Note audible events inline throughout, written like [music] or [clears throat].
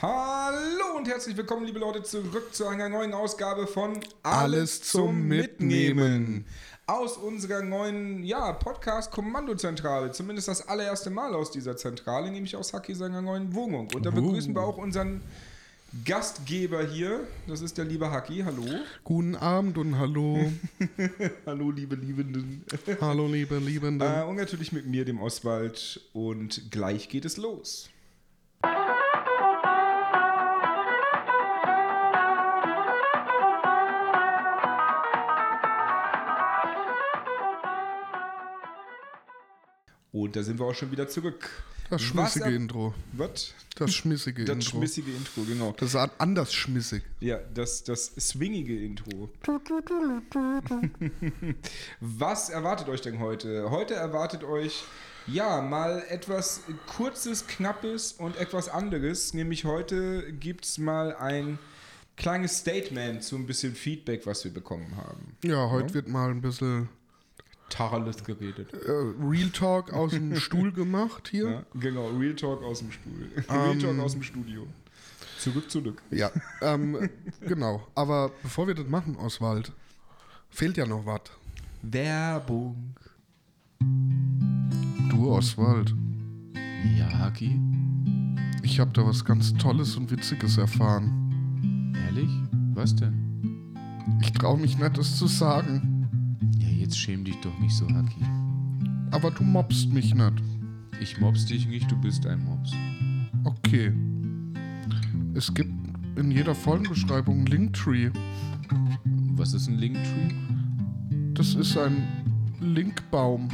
Hallo und herzlich willkommen, liebe Leute, zurück zu einer neuen Ausgabe von Alles zum Mitnehmen. Aus unserer neuen ja, Podcast-Kommandozentrale. Zumindest das allererste Mal aus dieser Zentrale, nämlich aus Haki seiner neuen Wohnung. Und da begrüßen wir auch unseren Gastgeber hier. Das ist der liebe Haki. Hallo. Guten Abend und hallo. [laughs] Hallo, liebe Liebenden. hallo, liebe Liebenden. Äh, und natürlich mit mir, dem Oswald. Und gleich geht es los. Und da sind wir auch schon wieder zurück. Das schmissige Was- Intro. Was? Das schmissige Das Intro. schmissige Intro, genau. das ist anders schmissig. Ja, das, das swingige Intro. [laughs] Was erwartet euch denn heute? Heute erwartet euch ja mal etwas kurzes, knappes und etwas anderes. Nämlich heute gibt es mal ein kleines Statement zu ein bisschen Feedback, was wir bekommen haben. Ja, heute wird mal ein bisschen Tacheles geredet. äh, Real Talk aus dem [laughs] Stuhl gemacht hier. Ja, genau, Real Talk aus dem Stuhl. [laughs] Real Talk aus dem Studio. Zurück, zurück. Ja, ähm, genau. Aber bevor wir das machen, Oswald, fehlt ja noch was. Werbung. Du, Oswald, Ja, Haki? ich habe da was ganz Tolles und Witziges erfahren. Ehrlich? Was denn? Ich traue mich nicht, es zu sagen. Jetzt schäm dich doch nicht so, Haki. Aber du mobst mich nicht. Ich mobs dich nicht, du bist ein Mops. Okay. Es gibt in jeder Folgenbeschreibung einen Linktree. Was ist ein Linktree? Das ist ein Linkbaum.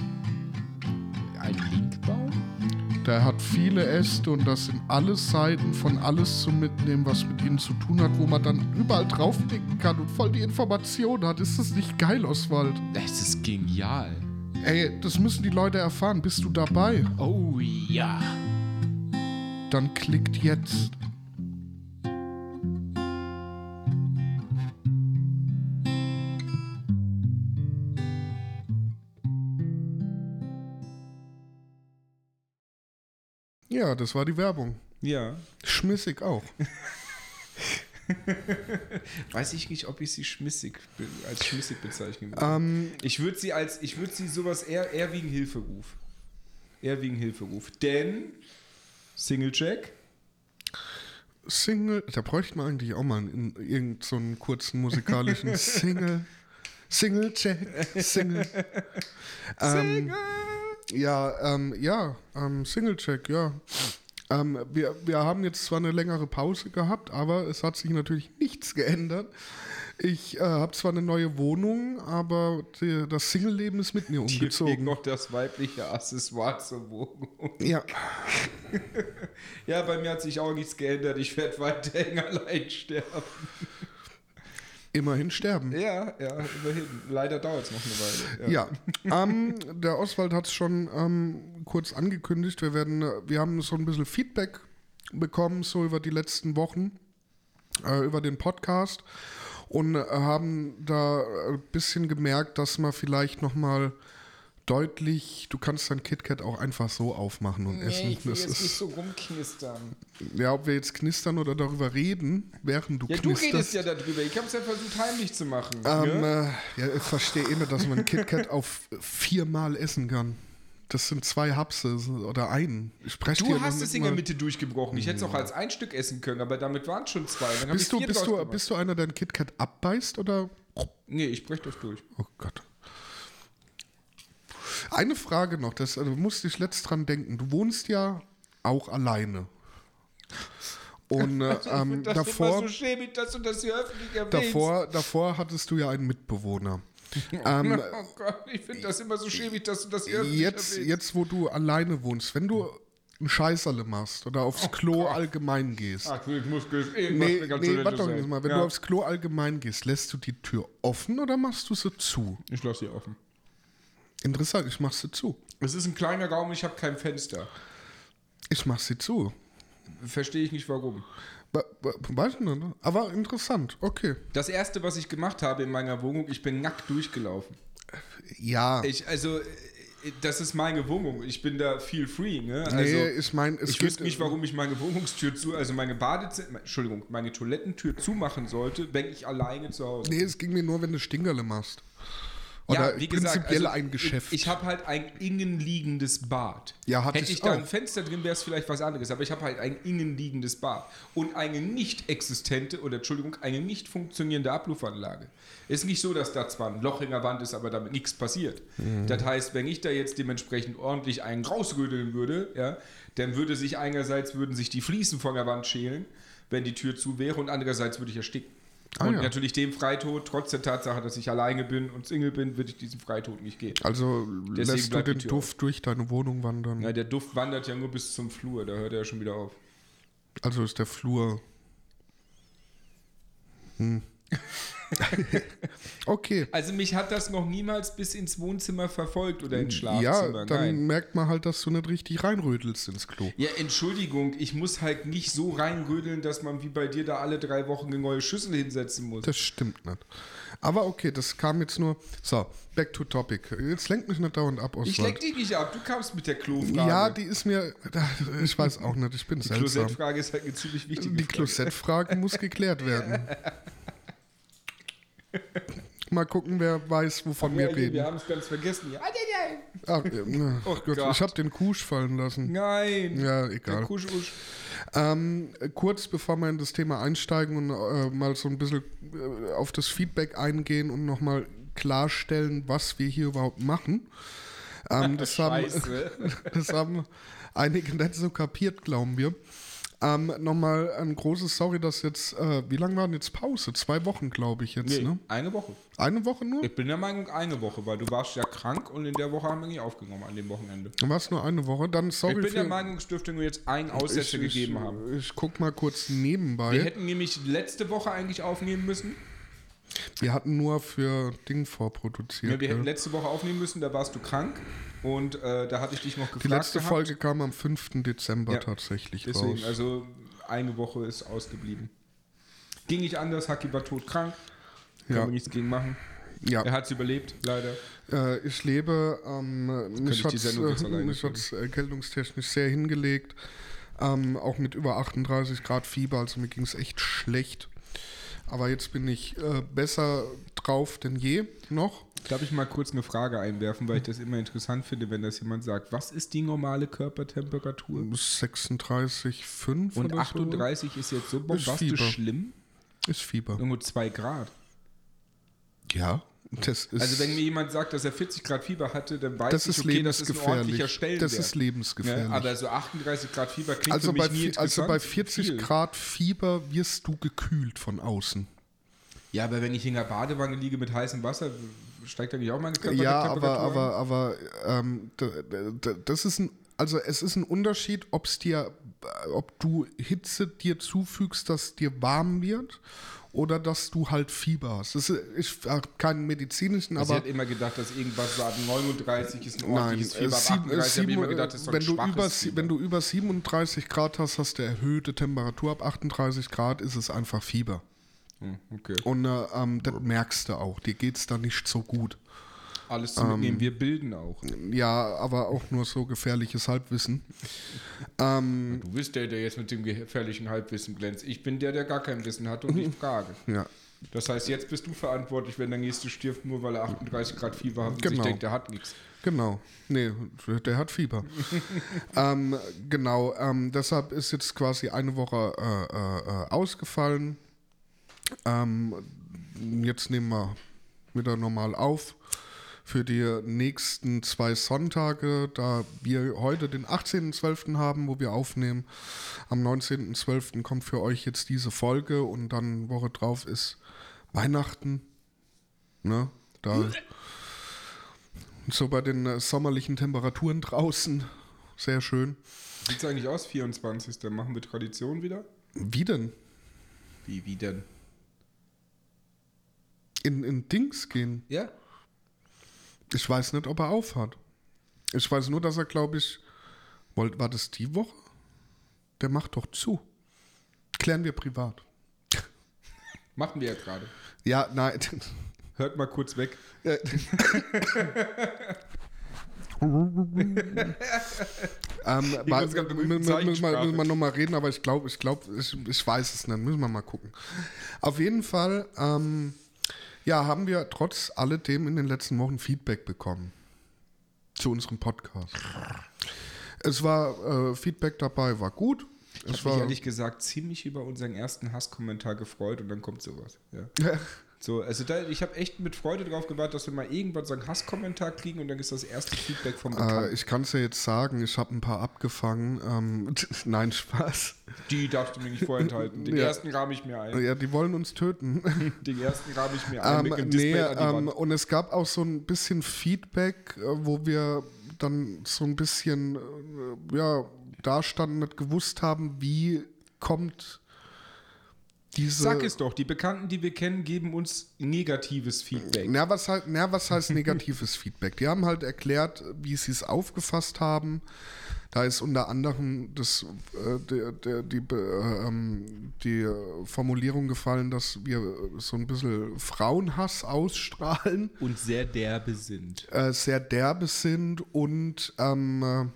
Der hat viele Äste und das sind alle Seiten von alles zum Mitnehmen, was mit ihnen zu tun hat, wo man dann überall draufklicken kann und voll die Informationen hat. Ist das nicht geil, Oswald? Das ist genial. Ey, das müssen die Leute erfahren. Bist du dabei? Oh ja. Dann klickt jetzt. Ja, das war die Werbung. Ja. Schmissig auch. [laughs] Weiß ich nicht, ob ich sie schmissig als schmissig bezeichnen würde. Ähm, Ich würde sie als, ich würde sie sowas eher, eher wie ein Hilferuf. Eher wie ein Hilferuf. Denn Singlecheck, Single, da bräuchte man eigentlich auch mal in irgendeinen so einen kurzen musikalischen [laughs] Single. Single-Check, Single. [laughs] Ähm, ja, ähm, ja, ähm, Single-Check, ja. Ähm, wir, wir haben jetzt zwar eine längere Pause gehabt, aber es hat sich natürlich nichts geändert. Ich äh, habe zwar eine neue Wohnung, aber die, das Single-Leben ist mit mir hier umgezogen. noch das weibliche Accessoire zur Wohnung. Ja, [laughs] Ja, bei mir hat sich auch nichts geändert. Ich werde weiterhin [laughs] allein sterben. Immerhin sterben. Ja, ja, immerhin. Leider dauert es noch eine Weile. Ja, ähm, der Oswald hat es schon ähm, kurz angekündigt. Wir werden, äh, wir haben so ein bisschen Feedback bekommen, so über die letzten Wochen, äh, über den Podcast und äh, haben da ein bisschen gemerkt, dass man vielleicht nochmal deutlich, du kannst dein KitKat auch einfach so aufmachen und essen. Nee, ich will Das jetzt nicht ist, so rumknistern. ja, ob wir jetzt knistern oder darüber reden, während du Ja, du knisterst. redest ja darüber. Ich habe es ja versucht heimlich zu machen. Ähm, ne? äh, ja, ich verstehe immer, dass man KitKat auf viermal essen kann. Das sind zwei Hapse oder einen. Ich spreche Du hast es nicht in der Mitte durchgebrochen. Ich hätte es auch als ein Stück essen können, aber damit waren es schon zwei. Dann Bist du, bist, du, bist du einer, der ein KitKat abbeißt oder? Nee, ich brech das durch. Oh Gott. Eine Frage noch, das also, musste ich letzt dran denken. Du wohnst ja auch alleine. Und äh, [laughs] ähm, das davor, immer so schämig, dass du das hier öffentlich erwähnst. davor, davor hattest du ja einen Mitbewohner. [laughs] Ähm, Oh Gott, ich finde das immer so schämig, dass du das hier öffentlich jetzt, erwähnst. jetzt, wo du alleine wohnst, wenn du ein Scheißerle machst oder aufs Klo allgemein gehst. Ach, ich muss irgendwas Nee, nee, warte doch jetzt mal. Wenn ja. du aufs Klo allgemein gehst, lässt du die Tür offen oder machst du sie zu? Ich lasse sie offen. Interessant, ich mach sie zu. Es ist ein kleiner Raum, ich habe kein Fenster. Ich mach sie zu. Verstehe ich nicht warum. Wa- wa- Weiß ich nicht, ne? aber interessant, okay. Das erste, was ich gemacht habe in meiner Wohnung, ich bin nackt durchgelaufen. Ja, Ich, also, das ist meine Wohnung. Ich bin da viel free, ne? Also, nee, ich meine, es ich wüsste nicht, warum ich meine Wohnungstür zu, also meine Badezimmer, Entschuldigung, meine Toilettentür zumachen sollte, wenn ich alleine zu Hause bin. Nee, es ging mir nur, wenn du Stingerle machst. Oder prinzipiell ein Geschäft. Ich, ich habe halt ein innenliegendes Bad. Ja, Hätte ich da auch. ein Fenster drin, wäre es vielleicht was anderes. Aber ich habe halt ein innenliegendes Bad. Und eine nicht existente, oder Entschuldigung, eine nicht funktionierende Abluffanlage. Ist nicht so, dass da zwar ein Loch in der Wand ist, aber damit nichts passiert. Mhm. Das heißt, wenn ich da jetzt dementsprechend ordentlich einen rausrödeln würde, ja, dann würde sich einerseits würden sich die Fliesen von der Wand schälen, wenn die Tür zu wäre, und andererseits würde ich ersticken. Ah, und ja. natürlich dem Freitod, trotz der Tatsache, dass ich alleine bin und Single bin, würde ich diesen Freitod nicht gehen. Also Deswegen lässt du den Duft durch deine Wohnung wandern. Ja, der Duft wandert ja nur bis zum Flur, da hört er ja schon wieder auf. Also ist der Flur. Hm. [laughs] okay. Also mich hat das noch niemals bis ins Wohnzimmer verfolgt oder ins Ja, Schlafzimmer. dann Nein. merkt man halt, dass du nicht richtig reinrödelst ins Klo. Ja, Entschuldigung, ich muss halt nicht so reinrödeln, dass man wie bei dir da alle drei Wochen eine neue Schüssel hinsetzen muss. Das stimmt nicht. Aber okay, das kam jetzt nur. So, back to topic. Jetzt lenkt mich nicht dauernd ab, ich Oswald. leck dich nicht ab, du kamst mit der Klofrage. Ja, die ist mir. Ich weiß auch nicht, ich bin die seltsam. Klosettfrage ist halt eine ziemlich wichtige Die Frage. Klosettfrage muss geklärt werden. [laughs] Mal gucken, wer weiß, wovon wir Ja, reden. wir haben es ganz vergessen. Ja, Ach, ja, [laughs] na, Oh Gott, Gott. ich habe den Kusch fallen lassen. nein. Ja, Der egal. Kusch, usch. Ähm, kurz bevor wir in das Thema einsteigen und äh, mal so ein bisschen äh, auf das Feedback eingehen und nochmal klarstellen, was wir hier überhaupt machen. Ähm, [laughs] das, haben, [laughs] das haben einige nicht so kapiert, glauben wir. Ähm, nochmal ein großes Sorry, dass jetzt, äh, wie lange waren jetzt Pause? Zwei Wochen, glaube ich jetzt, Nee, ne? eine Woche. Eine Woche nur? Ich bin der Meinung, eine Woche, weil du warst ja krank und in der Woche haben wir nicht aufgenommen, an dem Wochenende. War es nur eine Woche? Dann sorry ich bin der Meinung, es dürfte nur jetzt einen Aussetzer ich, gegeben ich, haben. Ich guck mal kurz nebenbei. Wir hätten nämlich letzte Woche eigentlich aufnehmen müssen. Wir hatten nur für Ding vorproduziert. Ja, wir hätten letzte Woche aufnehmen müssen, da warst du krank und äh, da hatte ich dich noch gefragt. Die letzte gehabt. Folge kam am 5. Dezember Ja, tatsächlich Deswegen, raus. also eine Woche ist ausgeblieben. Ging nicht anders, Haki war todkrank. Ja. wir nichts gegen machen. ja, Er hat es überlebt, leider. äh, ich lebe, ähm, mich ich hat jetzt äh, erkältungstechnisch sehr hingelegt. Ähm, auch mit über 38 Grad Fieber, also mir ging es echt schlecht. Aber jetzt bin ich äh, besser drauf denn je noch. Darf ich mal kurz eine Frage einwerfen, weil ich das immer interessant finde, wenn das jemand sagt. Was ist die normale Körpertemperatur? 36,5 Und oder 38 ist jetzt so bombastisch schlimm? so. Ist Fieber. Irgendwo 2 Grad. Ja, das ist, Also wenn mir jemand sagt, dass er 40 Grad Fieber hatte, dann weiß das ich, okay, das ist ein ordentlicher. Stellenwert. Das ist lebensgefährlich. Ja, aber so 38 Grad Fieber klingt Also für mich bei, nie also bei 40 Viel. Grad Fieber wirst du gekühlt von außen. Ja, aber wenn ich in der Badewanne liege mit heißem Wasser, steigt dann nicht auch meine Körpertemperatur Ja, aber, aber, aber ähm, das ist ein, also es ist ein Unterschied, ob's dir, ob du Hitze dir zufügst, dass dir warm wird oder dass du halt Fieber hast. Das ist, ich habe keinen medizinischen, Also ich aber hätte immer gedacht, dass irgendwas so ab 39 ist ein Nein, ordentliches äh, Fieber, ab sieben- 38 habe ich sieben- immer gedacht, das ist so ein wenn, du über, Fieber. wenn du über 37 Grad hast, hast du erhöhte Temperatur. Ab 38 Grad ist es einfach Fieber. Hm, okay. Und äh, ähm, das merkst du auch. Dir geht es da nicht so gut. Alles zu Ähm, mitnehmen, wir bilden auch. Ja, aber auch nur so gefährliches Halbwissen. Ähm, Du bist der, der jetzt mit dem gefährlichen Halbwissen glänzt. Ich bin der, der gar kein Wissen hat und ich frage. ja, Das heißt, jetzt bist du verantwortlich, wenn der nächste stirbt, nur weil er 38 Grad Fieber hat und sich Genau. denkt, der hat nichts. genau. Nee, der hat Fieber. [laughs] ähm, genau, ähm, deshalb ist jetzt quasi eine Woche äh, äh, äh, ausgefallen. Ähm, jetzt nehmen wir wieder normal auf für die nächsten zwei Sonntage, da wir heute den 18.12. haben, wo wir aufnehmen. Am 19.12. kommt für euch jetzt diese Folge und dann Woche drauf ist Weihnachten. Ne? Da so bei den äh, sommerlichen Temperaturen draußen. Sehr schön. Sieht es eigentlich aus, 24. Machen wir Tradition wieder? Wie denn? Wie, wie denn? In, in Dings gehen. Ja? Ich weiß nicht, ob er aufhat. Ich weiß nur, dass er, glaube ich, wollt, war das die Woche? Der macht doch zu. Klären wir privat. [laughs] Machen wir ja gerade. Ja, nein. [laughs] Hört mal kurz weg. Äh, [laughs] ähm, müssen wir nochmal reden, aber ich glaube, ich glaube, ich, ich weiß es nicht. Müssen wir mal gucken. Auf jeden Fall, ähm, ja, haben wir trotz alledem in den letzten Wochen Feedback bekommen zu unserem Podcast. Es war äh, Feedback dabei, war gut. Ich Es habe mich war ehrlich gesagt ziemlich über unseren ersten Hasskommentar gefreut und dann kommt sowas. Ja. [laughs] So, also da, ich habe echt mit Freude drauf gewartet, dass wir mal irgendwann so einen Hasskommentar kriegen und dann ist das erste Feedback vom äh, ich kann es ja jetzt sagen, ich habe ein paar abgefangen. Ähm, [laughs] nein, Spaß. Die darfst du mir nicht vorenthalten. Den [laughs] Ja. ersten rahme ich mir ein. Ja, die wollen uns töten. [laughs] Den ersten rahme ich mir ein Ähm, nee, ähm, und es gab auch so ein bisschen Feedback, äh, wo wir dann so ein bisschen äh, ja, da standen, nicht gewusst haben, wie kommt diese. Sag es doch, die Bekannten, die wir kennen, geben uns negatives Feedback. Na, was, halt, na, was heißt negatives [laughs] Feedback? Die haben halt erklärt, wie sie es aufgefasst haben. Da ist unter anderem das, äh, der, der, die, äh, ähm, die äh, Formulierung gefallen, dass wir so ein bisschen Frauenhass ausstrahlen. Und sehr derbe sind. äh, sehr derbe sind und ähm, äh,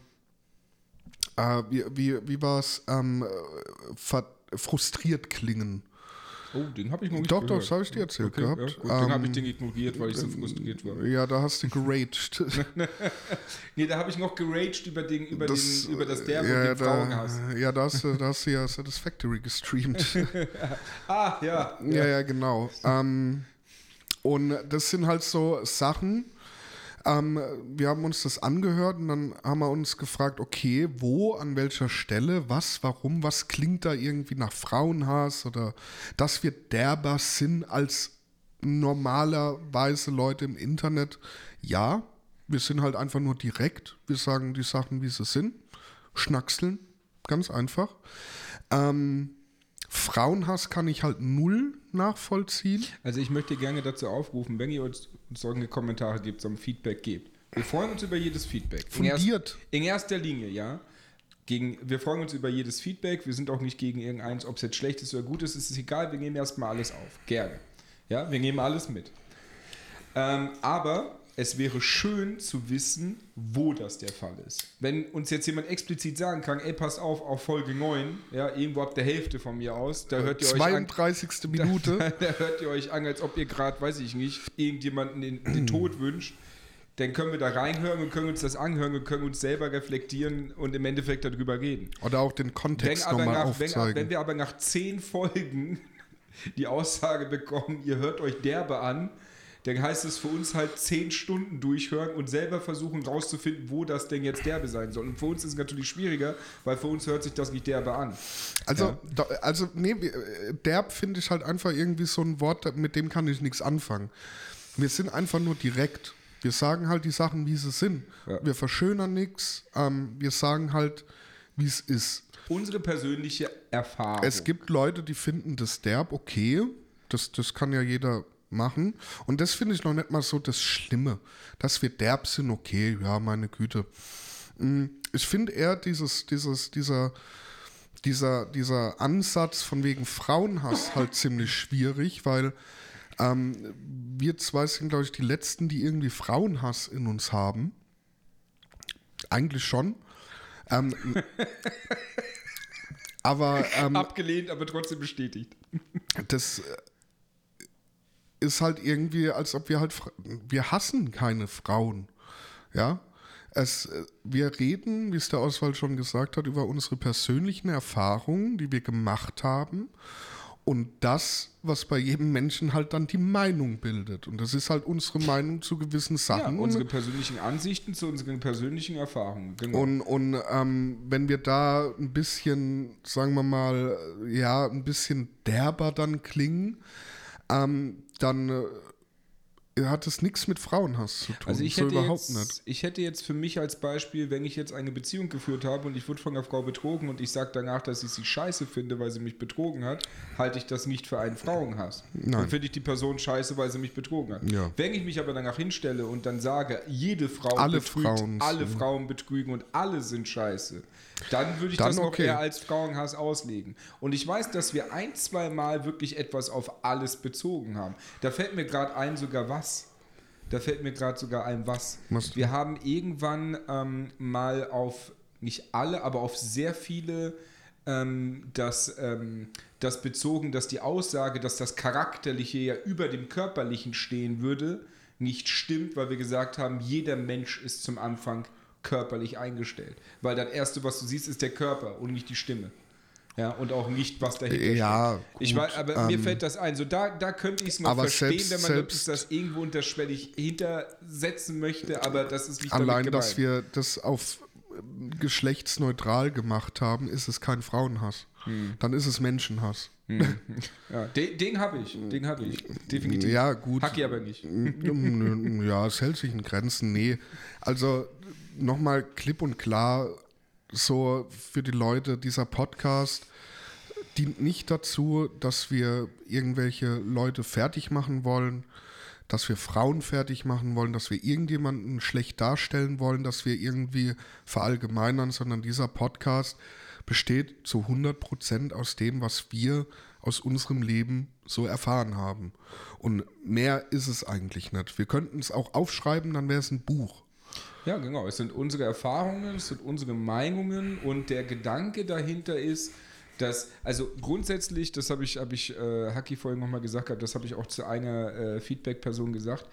äh, wie, wie, wie war es, ähm, äh, frustriert klingen. Oh, den habe ich noch nicht Doch, doch, gehört. das habe ich dir erzählt Okay, gehabt. Ja, gut, habe Ähm, ich den ignoriert, weil ich so frustriert war. Ja, da hast du geraged. [laughs] Nee, da habe ich noch geraged über, den, über, Das, den, über das äh, Derbe ja, und den Frauenhass. da, ja, da hast, du, da hast du ja Satisfactory gestreamt. [laughs] Ah, ja. ja, ja, genau. Ähm, und das sind halt so Sachen, ähm, wir haben uns das angehört und dann haben wir uns gefragt, okay, wo, an welcher Stelle, was, warum, was klingt da irgendwie nach Frauenhass oder dass wir derber sind als normalerweise Leute im Internet. Ja, wir sind halt einfach nur direkt. Wir sagen die Sachen, wie sie sind. Schnackseln, ganz einfach. Ähm, Frauenhass kann ich halt null nachvollziehen. Also ich möchte gerne dazu aufrufen, wenn ihr uns solche Kommentare gebt, so ein Feedback gebt. Wir freuen uns über jedes Feedback. In erst- Fundiert. In erster Linie, ja. Gegen, wir freuen uns über jedes Feedback. Wir sind auch nicht gegen irgendeins, ob es jetzt schlecht ist oder gut ist, ist es egal. Wir nehmen erstmal alles auf. Gerne. Ja, wir nehmen alles mit. Ähm, aber es wäre schön zu wissen, wo das der Fall ist. Wenn uns jetzt jemand explizit sagen kann, ey, passt auf, auf Folge 9, ja, irgendwo ab der Hälfte von mir aus, da hört ihr euch an, 32. [laughs] Minute. [laughs] da hört ihr euch an, als ob ihr gerade, weiß ich nicht, irgendjemanden den, den [clears throat] Tod wünscht. Dann können wir da reinhören und können uns das anhören und können uns selber reflektieren und im Endeffekt darüber reden. Oder auch den Wenn, Kontext aber nochmal nach, wenn, aufzeigen. wenn wir aber nach zehn Folgen [laughs] die Aussage bekommen, ihr hört euch derbe an, dann heißt es für uns halt zehn Stunden durchhören und selber versuchen rauszufinden, wo das denn jetzt derbe sein soll. Und für uns ist es natürlich schwieriger, weil für uns hört sich das nicht derbe an. Also, Ja. da, also nee, äh, derb finde ich halt einfach irgendwie so ein Wort, mit dem kann ich nichts anfangen. Wir sind einfach nur direkt. Wir sagen halt die Sachen, wie sie sind. Ja. Wir verschönern nichts. Ähm, wir sagen halt, wie es ist. Unsere persönliche Erfahrung. Es gibt Leute, die finden das derb okay. Das, das kann ja jeder machen. Und das finde ich noch nicht mal so das Schlimme. Dass wir derb sind, okay, ja, meine Güte. Mm, Ich finde eher dieses, dieses, dieser, dieser, dieser Ansatz von wegen Frauenhass halt [laughs] ziemlich schwierig, weil ähm, wir zwei sind, glaube ich, die Letzten, die irgendwie Frauenhass in uns haben. Eigentlich schon. Ähm, [laughs] aber ähm, Abgelehnt, aber trotzdem bestätigt. das äh, ist halt irgendwie, als ob wir halt, wir hassen keine Frauen. Ja, es, äh, wir reden, wie es der Oswald schon gesagt hat, über unsere persönlichen Erfahrungen, die wir gemacht haben und das, was bei jedem Menschen halt dann die Meinung bildet. Und das ist halt unsere Meinung zu gewissen Ja, Sachen. unsere persönlichen Ansichten zu unseren persönlichen Erfahrungen. Genau. Und, und ähm, wenn wir da ein bisschen, sagen wir mal, ja, ein bisschen derber dann klingen, ähm, dann äh, hat es nichts mit Frauenhass zu tun. also ich so hätte, überhaupt jetzt, nicht. ich hätte jetzt für mich als Beispiel, wenn ich jetzt eine Beziehung geführt habe und ich wurde von einer Frau betrogen und ich sage danach, dass ich sie scheiße finde, weil sie mich betrogen hat, halte ich das nicht für einen Frauenhass. Nein. Dann finde ich die Person scheiße, weil sie mich betrogen hat. Ja. Wenn ich mich aber danach hinstelle und dann sage, jede Frau Alle betrügt, Frauen alle Frauen betrügen und alle sind scheiße, dann würde ich Dann das noch okay. eher als Frauenhass auslegen. Und ich weiß, dass wir ein, zwei Mal wirklich etwas auf alles bezogen haben. Da fällt mir gerade ein, sogar was. Da fällt mir gerade sogar ein, was. Was? Wir haben irgendwann ähm, mal auf, nicht alle, aber auf sehr viele ähm, das, ähm, das bezogen, dass die Aussage, dass das Charakterliche ja über dem Körperlichen stehen würde, nicht stimmt, weil wir gesagt haben, jeder Mensch ist zum Anfang körperlich eingestellt. Weil das Erste, was du siehst, ist der Körper und nicht die Stimme. Ja, und auch nicht, was dahinter Ja, steckt. Ich weiß, aber mir ähm, fällt das ein. So, da, da könnte ich es aber verstehen, selbst- wenn man selbst- das irgendwo unterschwellig hintersetzen möchte, aber das ist nicht Allein, dass wir das auf ähm, geschlechtsneutral gemacht haben, ist es kein Frauenhass. Hm. Dann ist es Menschenhass. [laughs] Ja, den den habe ich, den habe ich, definitiv. Ja, gut. Hack ich aber nicht. ja, es hält sich in Grenzen. Nee, also nochmal klipp und klar, so für die Leute, dieser Podcast dient nicht dazu, dass wir irgendwelche Leute fertig machen wollen, dass wir Frauen fertig machen wollen, dass wir irgendjemanden schlecht darstellen wollen, dass wir irgendwie verallgemeinern, sondern dieser Podcast besteht zu 100% aus dem, was wir aus unserem Leben so erfahren haben. Und mehr ist es eigentlich nicht. Wir könnten es auch aufschreiben, dann wäre es ein Buch. Ja, genau. Es sind unsere Erfahrungen, es sind unsere Meinungen und der Gedanke dahinter ist, dass, also grundsätzlich, das habe ich, habe ich äh, Haki vorhin nochmal gesagt, gehabt, das habe ich auch zu einer äh, Feedback-Person gesagt.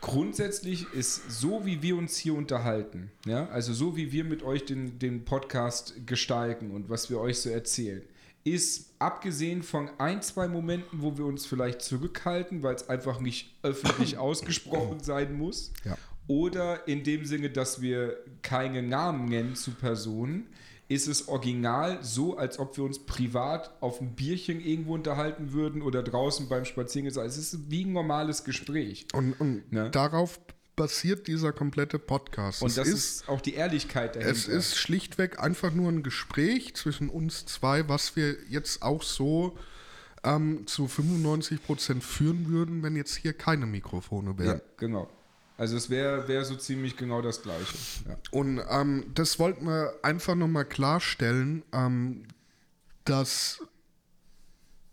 Grundsätzlich ist so, wie wir uns hier unterhalten, ja, also so wie wir mit euch den, den Podcast gestalten und was wir euch so erzählen, ist abgesehen von ein, zwei Momenten, wo wir uns vielleicht zurückhalten, weil es einfach nicht öffentlich [coughs] ausgesprochen sein muss, Ja. Oder in dem Sinne, dass wir keine Namen nennen zu Personen, ist es original so, als ob wir uns privat auf ein Bierchen irgendwo unterhalten würden oder draußen beim Spazierengehen. Also es ist wie ein normales Gespräch. Und, und Ne? darauf basiert dieser komplette Podcast. Und es das ist, ist, auch die Ehrlichkeit dahinter. es ist schlichtweg einfach nur ein Gespräch zwischen uns zwei, was wir jetzt auch so ähm, zu 95% führen würden, wenn jetzt hier keine Mikrofone wären. ja, genau. Also es wäre wär so ziemlich genau das Gleiche. Ja. Und ähm, das wollten wir einfach nochmal klarstellen, ähm, dass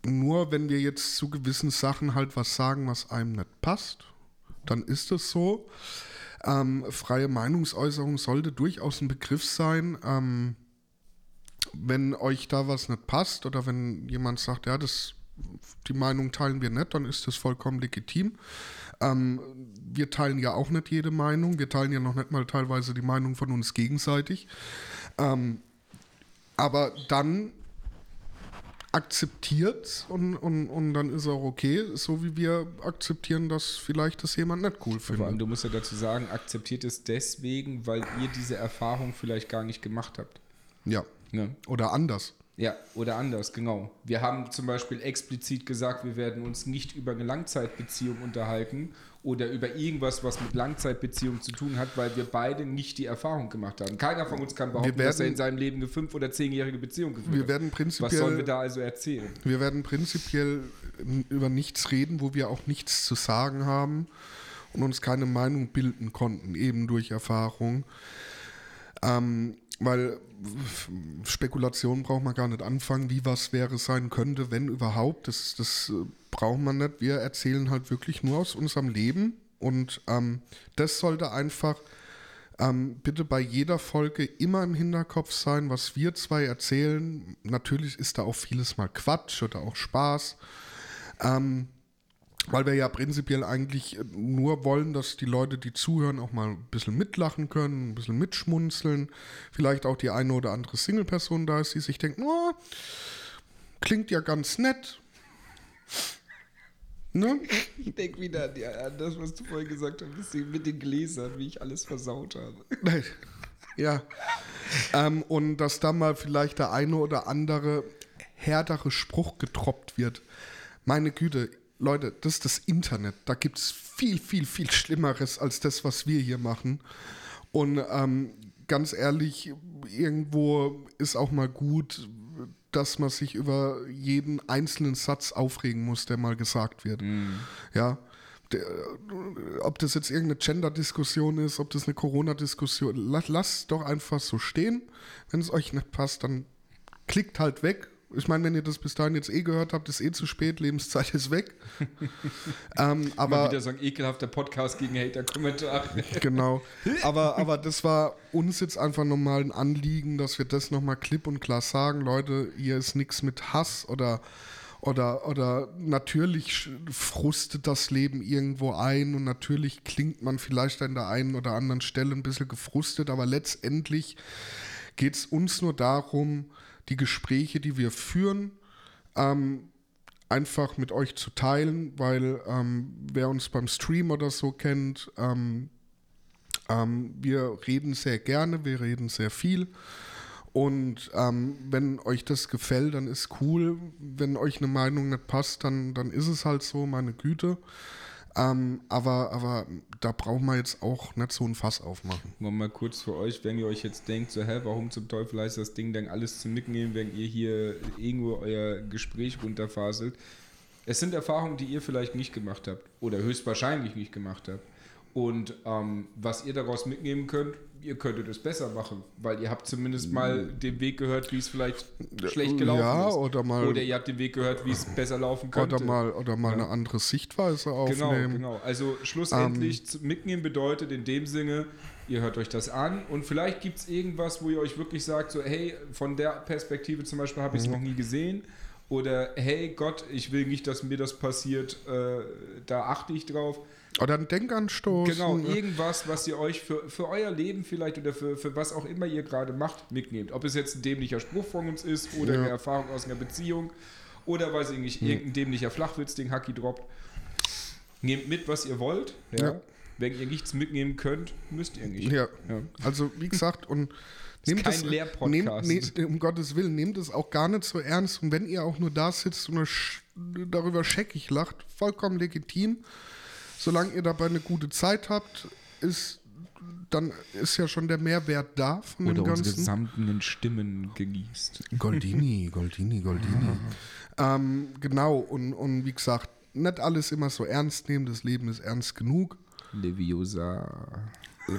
nur wenn wir jetzt zu gewissen Sachen halt was sagen, was einem nicht passt, dann ist es so. Ähm, freie Meinungsäußerung sollte durchaus ein Begriff sein. Ähm, wenn euch da was nicht passt oder wenn jemand sagt, ja, das, die Meinung teilen wir nicht, dann ist das vollkommen legitim. Ähm, wir teilen ja auch nicht jede Meinung. Wir teilen ja noch nicht mal teilweise die Meinung von uns gegenseitig. Ähm, aber dann akzeptiert und, und, und dann ist auch okay, so wie wir akzeptieren, dass vielleicht das jemand nicht cool Vor allem, findet. du musst ja dazu sagen, akzeptiert es deswegen, weil ihr diese Erfahrung vielleicht gar nicht gemacht habt. Ja. Ne? Oder anders. Ja, oder anders, genau. Wir haben zum Beispiel explizit gesagt, wir werden uns nicht über eine Langzeitbeziehung unterhalten oder über irgendwas, was mit Langzeitbeziehung zu tun hat, weil wir beide nicht die Erfahrung gemacht haben. Keiner von uns kann behaupten, Wir dass er werden- in seinem Leben eine fünf- oder zehnjährige Beziehung geführt Wir hat. werden Was sollen wir prinzipiell, da also erzählen? wir werden prinzipiell n- über nichts reden, wo wir auch nichts zu sagen haben und uns keine Meinung bilden konnten, eben durch Erfahrung. Ähm, weil f- Spekulation braucht man gar nicht anfangen, wie was wäre sein könnte, wenn überhaupt. Das, das äh, braucht man nicht. Wir erzählen halt wirklich nur aus unserem Leben und ähm, das sollte einfach ähm, bitte bei jeder Folge immer im Hinterkopf sein, was wir zwei erzählen. Natürlich ist da auch vieles mal Quatsch oder auch Spaß. Ähm, weil wir ja prinzipiell eigentlich nur wollen, dass die Leute, die zuhören, auch mal ein bisschen mitlachen können, ein bisschen mitschmunzeln. Vielleicht auch die eine oder andere Single-Person da ist, die sich denkt, oh, klingt ja ganz nett. Ne? [laughs] Ich denke wieder an, die, an das, was du vorhin gesagt hast, mit den Gläsern, wie ich alles versaut habe. Ja. Ähm, und dass da mal vielleicht der eine oder andere härtere Spruch getroppt wird. Meine Güte, Leute, das ist das Internet. Da gibt es viel, viel, viel Schlimmeres als das, was wir hier machen. Und ähm, ganz ehrlich, irgendwo ist auch mal gut, dass man sich über jeden einzelnen Satz aufregen muss, der mal gesagt wird. Ja. Der, ob das jetzt irgendeine Gender-Diskussion ist, ob das eine Corona-Diskussion, lasst lasst doch einfach so stehen. Wenn es euch nicht passt, dann klickt halt weg Ich meine, wenn ihr das bis dahin jetzt eh gehört habt, ist eh zu spät, Lebenszeit ist weg. [laughs] ähm, Mal aber wieder so ein ekelhafter Podcast gegen Hater-Kommentare. [laughs] genau. Aber, aber das war uns jetzt einfach nochmal ein Anliegen, dass wir das nochmal klipp und klar sagen, Leute, hier ist nichts mit Hass oder oder, oder natürlich frustet das Leben irgendwo ein und natürlich klingt man vielleicht an der einen oder anderen Stelle ein bisschen gefrustet, aber letztendlich geht es uns nur darum, die Gespräche, die wir führen, ähm, einfach mit euch zu teilen, weil ähm, wer uns beim Stream oder so kennt, ähm, ähm, wir reden sehr gerne, wir reden sehr viel. Und ähm, wenn euch das gefällt, dann ist cool. Wenn euch eine Meinung nicht passt, dann, dann ist es halt so, meine Güte. Ähm, aber, aber da brauchen wir jetzt auch nicht so ein Fass aufmachen. Mal kurz für euch, wenn ihr euch jetzt denkt, so, hä, warum zum Teufel heißt das Ding dann alles zu mitnehmen, wenn ihr hier irgendwo euer Gespräch runterfaselt. Es sind Erfahrungen, die ihr vielleicht nicht gemacht habt oder höchstwahrscheinlich nicht gemacht habt. Und ähm, was ihr daraus mitnehmen könnt, ihr könntet es besser machen, weil ihr habt zumindest mal den Weg gehört, wie es vielleicht schlecht gelaufen Ja, ist. oder mal- oder ihr habt den Weg gehört, wie es besser laufen könnte. Oder mal, oder mal eine andere Sichtweise Genau, aufnehmen. genau. Also schlussendlich zu- mitnehmen bedeutet in dem Sinne, ihr hört euch das an und vielleicht gibt es irgendwas, wo ihr euch wirklich sagt, so hey, von der Perspektive zum Beispiel habe ich Mhm. es noch nie gesehen. Oder hey Gott, ich will nicht, dass mir das passiert, äh, da achte ich drauf. Oder ein Denkanstoß. Genau, ein- irgendwas, was ihr euch für, für euer Leben vielleicht oder für, für was auch immer ihr gerade macht, mitnehmt. Ob es jetzt ein dämlicher Spruch von uns ist oder Ja. eine Erfahrung aus einer Beziehung oder weiß ich nicht, irgendein dämlicher Flachwitz, den Haki droppt. Nehmt mit, was ihr wollt. Ja. Ja. Wenn ihr nichts mitnehmen könnt, müsst ihr nicht. Ja. Ja. Also wie [laughs] gesagt, und nehmt kein das, Lehrpodcast. nehmt, ne, um Gottes Willen, nehmt es auch gar nicht so ernst. Und wenn ihr auch nur da sitzt und darüber scheckig lacht, vollkommen legitim. Solange ihr dabei eine gute Zeit habt, ist dann ist ja schon der Mehrwert da von Oder dem unsere Ganzen. samtenen Stimmen genießt. Goldini, Goldini, Goldini. [laughs] ähm, genau, und, und wie gesagt, nicht alles immer so ernst nehmen, das Leben ist ernst genug. Leviosa.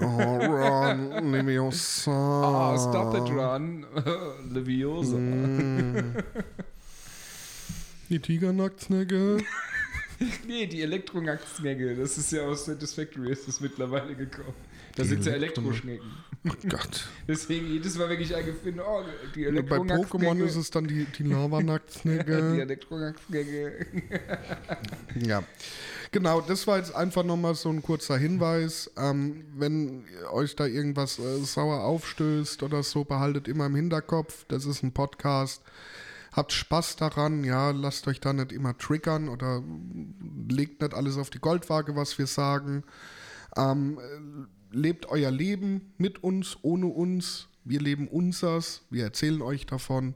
Oh, Ron, [laughs] Leviosa. Ah, stop it, run. [laughs] Leviosa. Die Tigernachtsnecke. [laughs] Nee, die Elektronacktsnecke, das ist ja aus Satisfactory, ist das mittlerweile gekommen. Da sind ja Elektroschnecken. Oh Gott. [laughs] Deswegen jedes Mal, wenn ich eine finde, oh, die Bei Elektronacktsnecke. Pokémon ist es dann die, die [laughs] die Lava-Nachtsnecke. Elektronacktsnecke. ja. Genau, das war jetzt einfach nochmal so ein kurzer Hinweis. Ähm, wenn euch da irgendwas äh, sauer aufstößt oder so, behaltet immer im Hinterkopf, das ist ein Podcast. Habt Spaß daran, ja, lasst euch da nicht immer triggern oder legt nicht alles auf die Goldwaage, was wir sagen. Ähm, äh, lebt euer Leben mit uns, ohne uns. Wir leben unsers, wir erzählen euch davon.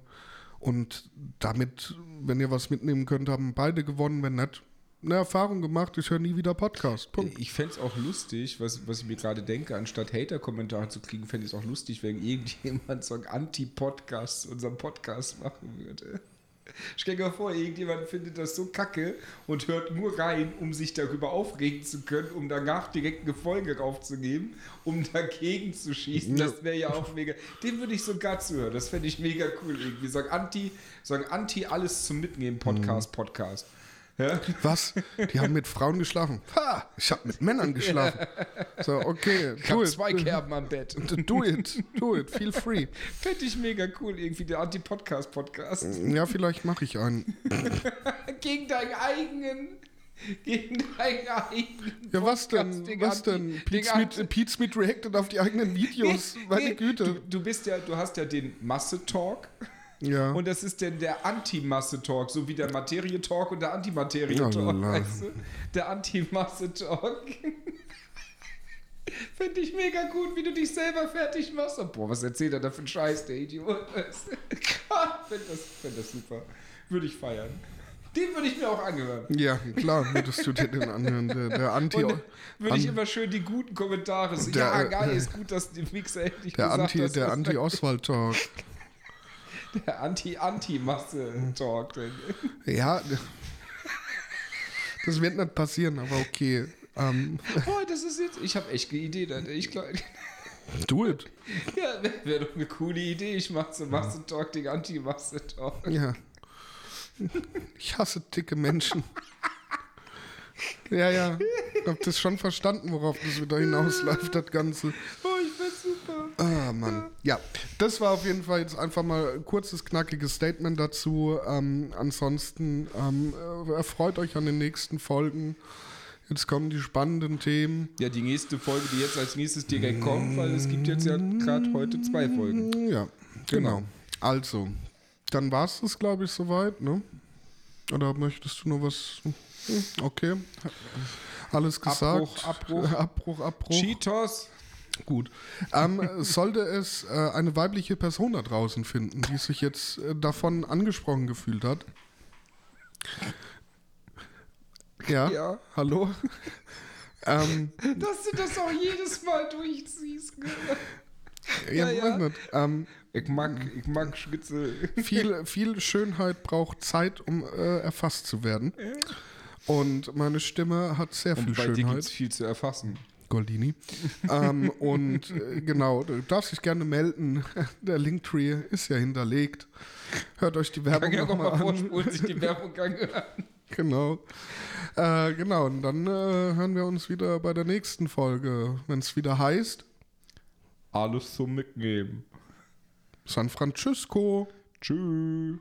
Und damit, wenn ihr was mitnehmen könnt, haben beide gewonnen. Wenn nicht, eine Erfahrung gemacht, ich höre nie wieder Podcast. Punkt. Ich fände es auch lustig, was, was ich mir gerade denke, anstatt Hater-Kommentare zu kriegen, fände ich es auch lustig, wenn irgendjemand so einen Anti-Podcast unserem Podcast machen würde. Stell dir vor, irgendjemand findet das so kacke und hört nur rein, um sich darüber aufregen zu können, um danach direkt eine Folge raufzugeben, um dagegen zu schießen. Das wäre ja auch mega. Dem würde ich sogar zuhören. Das fände ich mega cool irgendwie. So ein Anti, so ein Anti alles zum Mitnehmen Podcast, Podcast. Ja? Was? Die haben mit Frauen geschlafen. Ha! Ich habe mit Männern geschlafen. So, okay, [laughs] Ich habe zwei Kerben am Bett. [laughs] Do it, do it, feel free. Fände ich mega cool, irgendwie der Anti-Podcast-Podcast. Ja, vielleicht mache ich einen. [laughs] Gegen deinen eigenen. Gegen deinen eigenen. Ja, was denn? Podcast, Was denn? den Pete Smith, Pete Smith reacted auf die eigenen Videos. Meine Güte. Du, du bist ja, du hast ja den Masse-Talk Ja. und das ist denn der Anti-Masse-Talk, so wie der Materie-Talk und der Antimaterie-Talk, Oh, weißt du? Der Anti-Masse-Talk. [laughs] Finde ich mega gut, wie du dich selber fertig machst. Und boah, was erzählt er da für einen Scheiß, der Idiot? [laughs] Gott, finde das, find das super. Würde ich feiern. Den würde ich mir auch anhören. ja, klar, würdest du dir den anhören. Der, der Anti. Und würde ich immer schön die guten Kommentare Der, ja, äh, geil, ist gut, dass die Mixer endlich der gesagt Anti, hast, der Anti-Oswald-Talk. [laughs] [laughs] der Anti-Anti-Masse-Talk. Ja, das wird nicht passieren, aber okay. Ähm, Boah, das ist jetzt, ich habe echt eine Idee. Ich glaube, [laughs] Do it. Ja, wäre wär doch eine coole Idee. Ich mache so Masse Talk, die Anti-Masse Talk. Ja. Ich hasse dicke Menschen. Ja, ja. Hab das schon verstanden, worauf das wieder hinausläuft, das Ganze. Oh, ich find's super. Ah, Mann. Ja, das war auf jeden Fall jetzt einfach mal ein kurzes, knackiges Statement dazu. Ähm, ansonsten ähm, äh, erfreut euch an den nächsten Folgen. Jetzt kommen die spannenden Themen. Ja, die nächste Folge, die jetzt als nächstes direkt kommt, weil es gibt jetzt ja gerade heute zwei Folgen. Ja, genau. Genau. Also, dann war es das, glaube ich, soweit, ne? Oder möchtest du noch was? Hm, Okay. Alles gesagt. Abbruch, Abbruch. Abbruch, Abbruch. Cheetos. Gut. Ähm, sollte es äh, eine weibliche Person da draußen finden, die sich jetzt äh, davon angesprochen gefühlt hat? Ja. Ja. Hallo? ähm, Dass du das auch jedes Mal durchziehst. ja, Ja, ja. nicht. Ähm, Ich mag, ich mag Schnitzel. viel, viel Schönheit braucht Zeit, um äh, erfasst zu werden. Und meine Stimme hat sehr viel Und bei dir gibt Schönheit. es viel zu erfassen. Goldini. ähm, und äh, genau, du darfst dich gerne melden. [laughs] Der Linktree ist ja hinterlegt. Hört euch die Werbung Kann noch mal mal an. vorspulen, sich die Werbung [laughs] anhören. Genau. Äh, genau, und dann äh, hören wir uns wieder bei der nächsten Folge, wenn es wieder heißt Alles zum Mitnehmen. San Francisco. Tschüss.